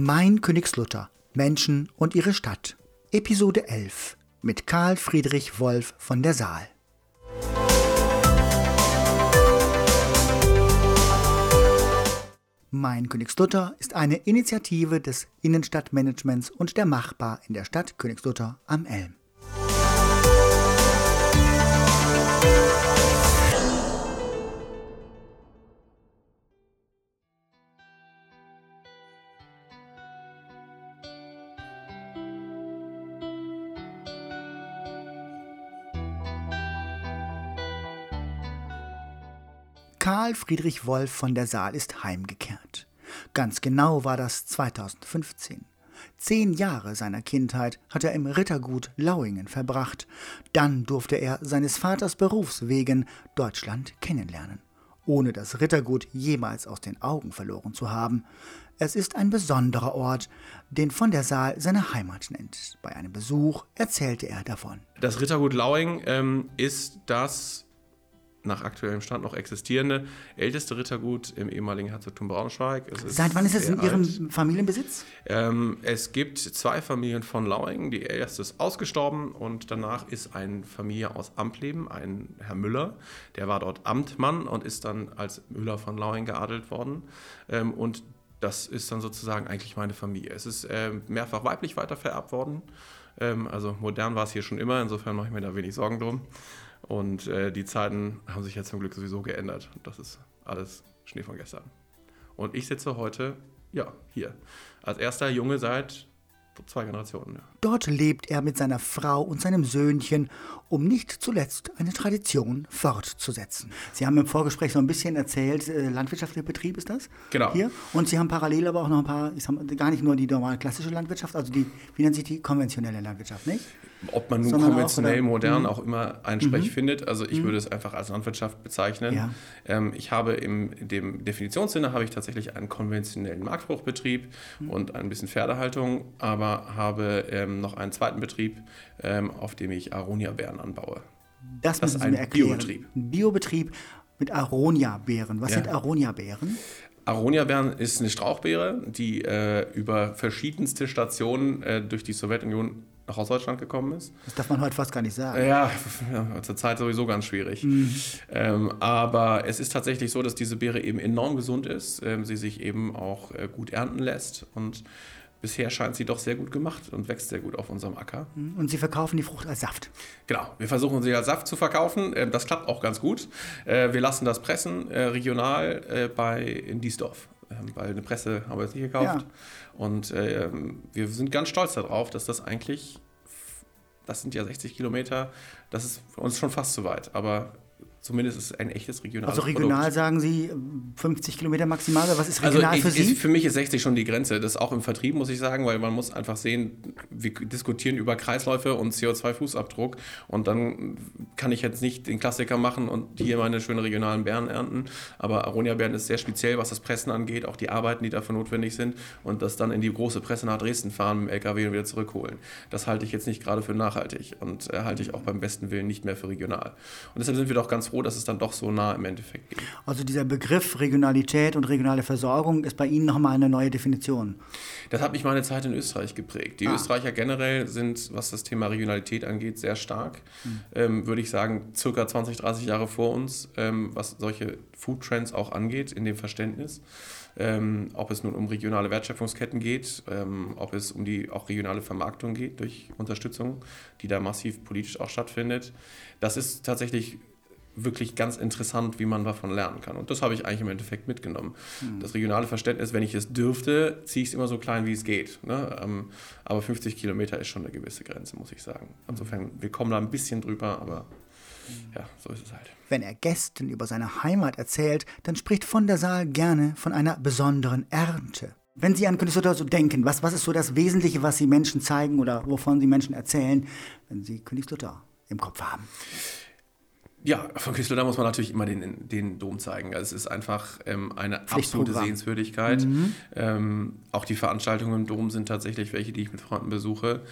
Mein Königslutter, Menschen und ihre Stadt. Episode 11 mit Karl Friedrich Wolf von der Saal. Mein Königslutter ist eine Initiative des Innenstadtmanagements und der Machbar in der Stadt Königslutter am Elm. Karl Friedrich Wolf von der Saal ist heimgekehrt. Ganz genau war das 2015. Zehn Jahre seiner Kindheit hat er im Rittergut Lauingen verbracht. Dann durfte er seines Vaters Berufs wegen Deutschland kennenlernen, ohne das Rittergut jemals aus den Augen verloren zu haben. Es ist ein besonderer Ort, den von der Saal seine Heimat nennt. Bei einem Besuch erzählte er davon. Das Rittergut Lauing ähm, ist das nach aktuellem Stand noch existierende, älteste Rittergut im ehemaligen Herzogtum Braunschweig. Seit wann ist es in Ihrem alt. Familienbesitz? Ähm, es gibt zwei Familien von Lauingen. Die erste ist ausgestorben und danach ist eine Familie aus Amtleben, ein Herr Müller, der war dort Amtmann und ist dann als Müller von Lauingen geadelt worden. Ähm, und das ist dann sozusagen eigentlich meine Familie. Es ist äh, mehrfach weiblich weitervererbt worden. Ähm, also modern war es hier schon immer, insofern mache ich mir da wenig Sorgen drum. Und äh, die Zeiten haben sich jetzt zum Glück sowieso geändert. Das ist alles Schnee von gestern. Und ich sitze heute, ja, hier. Als erster Junge seit zwei Generationen. Ja. Dort lebt er mit seiner Frau und seinem Söhnchen, um nicht zuletzt eine Tradition fortzusetzen. Sie haben im Vorgespräch so ein bisschen erzählt, äh, landwirtschaftlicher Betrieb ist das? Genau. Hier. Und Sie haben parallel aber auch noch ein paar, ich sag, gar nicht nur die normale klassische Landwirtschaft, also die, wie nennt sich die konventionelle Landwirtschaft, nicht? Ob man nun Sondern konventionell, auch, modern mhm. auch immer einen Sprech mhm. findet. Also ich mhm. würde es einfach als Landwirtschaft bezeichnen. Ja. Ähm, ich habe im dem Definitionssinne habe ich tatsächlich einen konventionellen Marktfruchtbetrieb mhm. und ein bisschen Pferdehaltung, aber habe ähm, noch einen zweiten Betrieb, ähm, auf dem ich Aronia-Beeren anbaue. Das, das ist ein Biobetrieb. Ein Biobetrieb mit Aronia-Beeren. Was ja. sind Aronia-Beeren? Aronia-Beeren ist eine Strauchbeere, die äh, über verschiedenste Stationen äh, durch die Sowjetunion nach Ostdeutschland gekommen ist. Das darf man heute fast gar nicht sagen. Ja, ja zur Zeit sowieso ganz schwierig. Mhm. Ähm, aber es ist tatsächlich so, dass diese Beere eben enorm gesund ist, ähm, sie sich eben auch äh, gut ernten lässt und bisher scheint sie doch sehr gut gemacht und wächst sehr gut auf unserem Acker. Mhm. Und Sie verkaufen die Frucht als Saft? Genau, wir versuchen sie als Saft zu verkaufen. Ähm, das klappt auch ganz gut. Äh, wir lassen das pressen äh, regional äh, bei in Diesdorf, ähm, weil eine Presse haben wir jetzt nicht gekauft. Ja. Und äh, wir sind ganz stolz darauf, dass das eigentlich, das sind ja 60 Kilometer, das ist für uns schon fast zu weit. Aber Zumindest ist es ein echtes regionales Also regional Produkt. sagen Sie 50 Kilometer maximal, was ist also regional also ich, für Sie? Ist, für mich ist 60 schon die Grenze. Das ist auch im Vertrieb, muss ich sagen, weil man muss einfach sehen, wir diskutieren über Kreisläufe und CO2-Fußabdruck und dann kann ich jetzt nicht den Klassiker machen und hier meine schönen regionalen Beeren ernten. Aber Aronia-Beeren ist sehr speziell, was das Pressen angeht, auch die Arbeiten, die dafür notwendig sind und das dann in die große Presse nach Dresden fahren mit dem LKW und wieder zurückholen. Das halte ich jetzt nicht gerade für nachhaltig und äh, halte ich auch beim besten Willen nicht mehr für regional. Und deshalb sind wir doch ganz froh, dass es dann doch so nah im Endeffekt geht. Also dieser Begriff Regionalität und regionale Versorgung ist bei Ihnen nochmal eine neue Definition. Das hat mich meine Zeit in Österreich geprägt. Die ah. Österreicher generell sind, was das Thema Regionalität angeht, sehr stark. Mhm. Ähm, würde ich sagen, circa 20, 30 Jahre vor uns, ähm, was solche Food Trends auch angeht, in dem Verständnis. Ähm, ob es nun um regionale Wertschöpfungsketten geht, ähm, ob es um die auch regionale Vermarktung geht durch Unterstützung, die da massiv politisch auch stattfindet. Das ist tatsächlich wirklich ganz interessant, wie man davon lernen kann. Und das habe ich eigentlich im Endeffekt mitgenommen. Mhm. Das regionale Verständnis, wenn ich es dürfte, ziehe ich es immer so klein, wie es geht. Ne? Ähm, aber 50 Kilometer ist schon eine gewisse Grenze, muss ich sagen. Insofern, wir kommen da ein bisschen drüber, aber ja, so ist es halt. Wenn er Gästen über seine Heimat erzählt, dann spricht von der Saal gerne von einer besonderen Ernte. Wenn Sie an Königslutter so denken, was, was ist so das Wesentliche, was Sie Menschen zeigen oder wovon Sie Menschen erzählen, wenn Sie Königslutter im Kopf haben? Ja, von Königslutter muss man natürlich immer den, den Dom zeigen. Also es ist einfach ähm, eine absolute Sehenswürdigkeit. Mhm. Ähm, auch die Veranstaltungen im Dom sind tatsächlich welche, die ich mit Freunden besuche.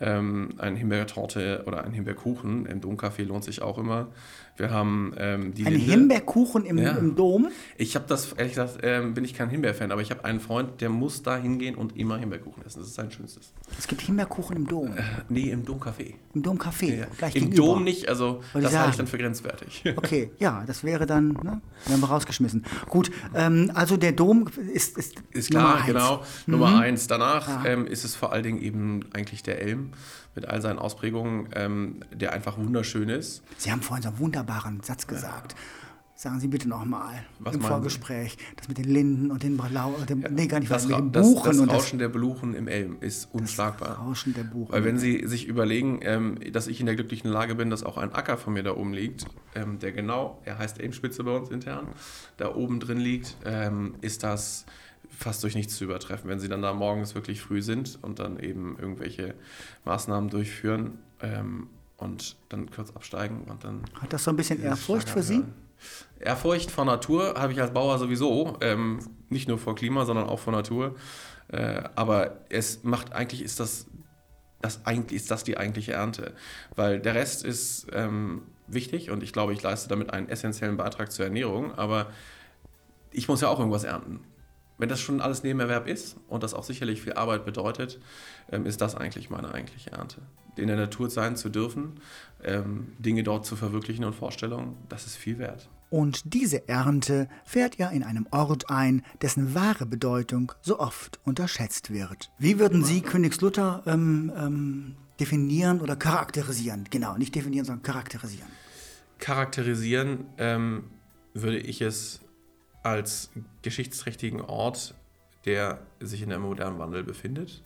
ähm, eine Himbeertorte oder ein Himbeerkuchen im Domcafé lohnt sich auch immer. Wir haben ähm, die Ein Linde. Himbeerkuchen im, Ja. im Dom? Ich habe das, ehrlich gesagt, ähm, bin ich kein Himbeerfan, aber ich habe einen Freund, der muss da hingehen und immer Himbeerkuchen essen. Das ist sein Schönstes. Es gibt Himbeerkuchen im Dom. Äh, nee, im Domcafé. Im Domcafé. Ja. Gleich Im gegenüber. Dom nicht, also Wollte das halte ich dann für grenzwertig. Okay, ja, das wäre dann, ne, wären wir rausgeschmissen. Gut, ähm, also der Dom ist, ist, Ist klar, eins. Genau. Mhm. Nummer eins. Danach ähm, ist es vor allen Dingen eben eigentlich der Elm mit all seinen Ausprägungen, ähm, der einfach wunderschön ist. Sie haben vorhin so einen wunderbaren Satz gesagt. Sagen Sie bitte nochmal im meinen Sie? Vorgespräch, das mit den Linden und den Blau, dem, nee, gar nicht, Das, mit den das, Buchen das und Rauschen der Bluchen im Elm ist unschlagbar. das Rauschen der Buchen. Weil wenn Sie sich überlegen, ähm, dass ich in der glücklichen Lage bin, dass auch ein Acker von mir da oben liegt, ähm, der genau, er heißt Elmspitze bei uns intern, da oben drin liegt, ähm, ist das fast durch nichts zu übertreffen. Wenn Sie dann da morgens wirklich früh sind und dann eben irgendwelche Maßnahmen durchführen ähm, und dann kurz absteigen und dann Hat das so ein bisschen Ehrfurcht für Sie? Ehrfurcht vor Natur habe ich als Bauer sowieso, ähm, nicht nur vor Klima, sondern auch vor Natur. Äh, aber es macht eigentlich ist das, das eigentlich ist das die eigentliche Ernte, weil der Rest ist ähm, wichtig und ich glaube, ich leiste damit einen essentiellen Beitrag zur Ernährung. Aber ich muss ja auch irgendwas ernten. Wenn das schon alles Nebenerwerb ist und das auch sicherlich viel Arbeit bedeutet, ähm, ist das eigentlich meine eigentliche Ernte. In der Natur sein zu dürfen, ähm, Dinge dort zu verwirklichen und Vorstellungen, das ist viel wert. Und diese Ernte fährt er in einem Ort ein, dessen wahre Bedeutung so oft unterschätzt wird. Wie würden Sie Königslutter ähm, ähm, definieren oder charakterisieren? Genau, nicht definieren, sondern charakterisieren. Charakterisieren ähm, würde ich es als geschichtsträchtigen Ort, der sich in einem modernen Wandel befindet.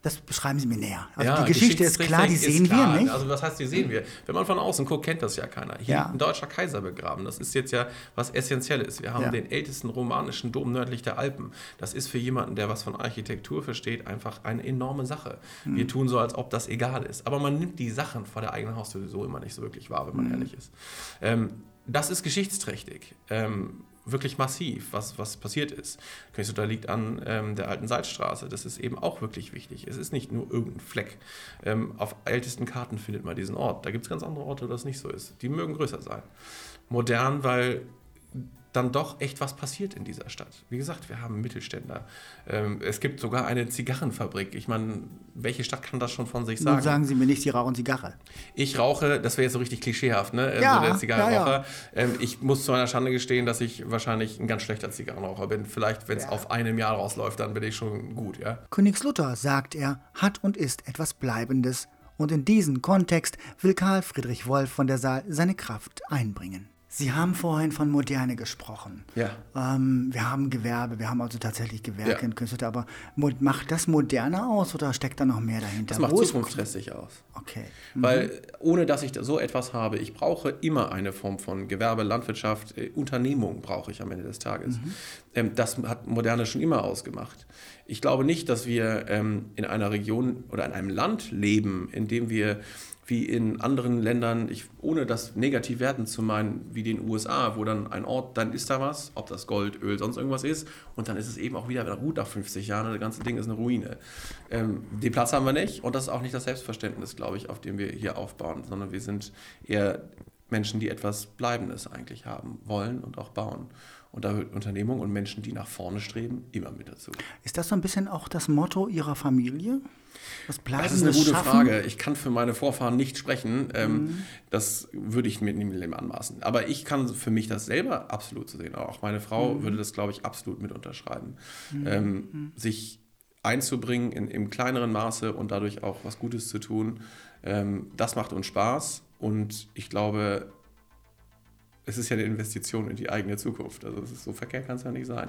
Das beschreiben Sie mir näher. Also die Geschichte ist klar, die sehen klar. wir nicht. Also was heißt, die sehen wir? Wenn man von außen guckt, kennt das ja keiner. Hier Ja. ein deutscher Kaiser begraben. Das ist jetzt ja was Essentielles. Wir haben Ja. den ältesten romanischen Dom nördlich der Alpen. Das ist für jemanden, der was von Architektur versteht, einfach eine enorme Sache. Hm. Wir tun so, als ob das egal ist. Aber man nimmt die Sachen vor der eigenen Haustür so immer nicht so wirklich wahr, wenn man ehrlich ist. Ähm, das ist geschichtsträchtig. Ähm, wirklich massiv, was, was passiert ist. Königslutter liegt an ähm, der alten Salzstraße. Das ist eben auch wirklich wichtig. Es ist nicht nur irgendein Fleck. Ähm, auf ältesten Karten findet man diesen Ort. Da gibt es ganz andere Orte, wo das nicht so ist. Die mögen größer sein. Modern, weil dann doch echt was passiert in dieser Stadt. Wie gesagt, wir haben Mittelständler. Ähm, es gibt sogar eine Zigarrenfabrik. Ich meine, welche Stadt kann das schon von sich Nun sagen? sagen Sie mir nicht, Sie rauchen Zigarre. Ich rauche, das wäre jetzt so richtig klischeehaft, ne? Ähm, Ja, so der Zigarrenraucher. ja, Ähm, ich muss zu meiner Schande gestehen, dass ich wahrscheinlich ein ganz schlechter Zigarrenraucher bin. Vielleicht, wenn es auf einem Jahr rausläuft, dann bin ich schon gut, ja. Königslutter, sagt er, hat und ist etwas Bleibendes. Und in diesen Kontext will Karl Friedrich Wolf von der Saal seine Kraft einbringen. Sie haben vorhin von Moderne gesprochen. Ja. Ähm, wir haben Gewerbe, wir haben also tatsächlich Gewerke Ja. in Königslutter, aber macht das Moderne aus oder steckt da noch mehr dahinter? Das macht Wo ist- zukunftsträchtig aus. Okay. Weil ohne dass ich so etwas habe, ich brauche immer eine Form von Gewerbe, Landwirtschaft, äh, Unternehmung brauche ich am Ende des Tages. Ähm, das hat Moderne schon immer ausgemacht. Ich glaube nicht, dass wir ähm, in einer Region oder in einem Land leben, in dem wir wie in anderen Ländern, ich, ohne das negativ werten zu meinen, wie den USA, wo dann ein Ort, dann ist da was, ob das Gold, Öl, sonst irgendwas ist, und dann ist es eben auch wieder gut nach 50 Jahren, das ganze Ding ist eine Ruine. Ähm, den Platz haben wir nicht und das ist auch nicht das Selbstverständnis, glaube ich, auf dem wir hier aufbauen, sondern wir sind eher Menschen, die etwas Bleibendes eigentlich haben wollen und auch bauen. Und da gehört Unternehmung und Menschen, die nach vorne streben, immer mit dazu. Ist das so ein bisschen auch das Motto Ihrer Familie? Das Das ist eine gute Schaffen? Frage. Ich kann für meine Vorfahren nicht sprechen. Ähm, Das würde ich mir niemandem anmaßen. Aber ich kann für mich das selber absolut so sehen. Auch meine Frau würde das, glaube ich, absolut mit unterschreiben. Ähm, sich einzubringen in, im kleineren Maße und dadurch auch was Gutes zu tun, ähm, das macht uns Spaß. Und ich glaube, es ist ja eine Investition in die eigene Zukunft. Also es ist so verkehrt kann es ja nicht sein.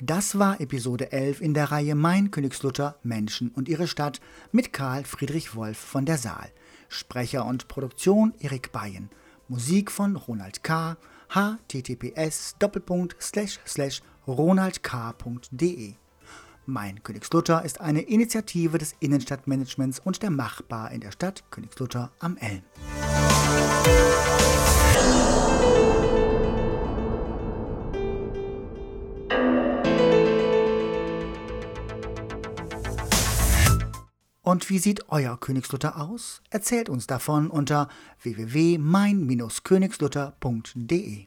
Das war Episode 11 in der Reihe Mein Königslutter, Menschen und ihre Stadt mit Karl Friedrich Wolf von der Saal. Sprecher und Produktion Erik Bayen. Musik von Ronald K. https ronaldk.de. Mein Königslutter ist eine Initiative des Innenstadtmanagements und der Machbar in der Stadt Königslutter am Elm. Und wie sieht euer Königslutter aus? Erzählt uns davon unter www.mein-königslutter.de.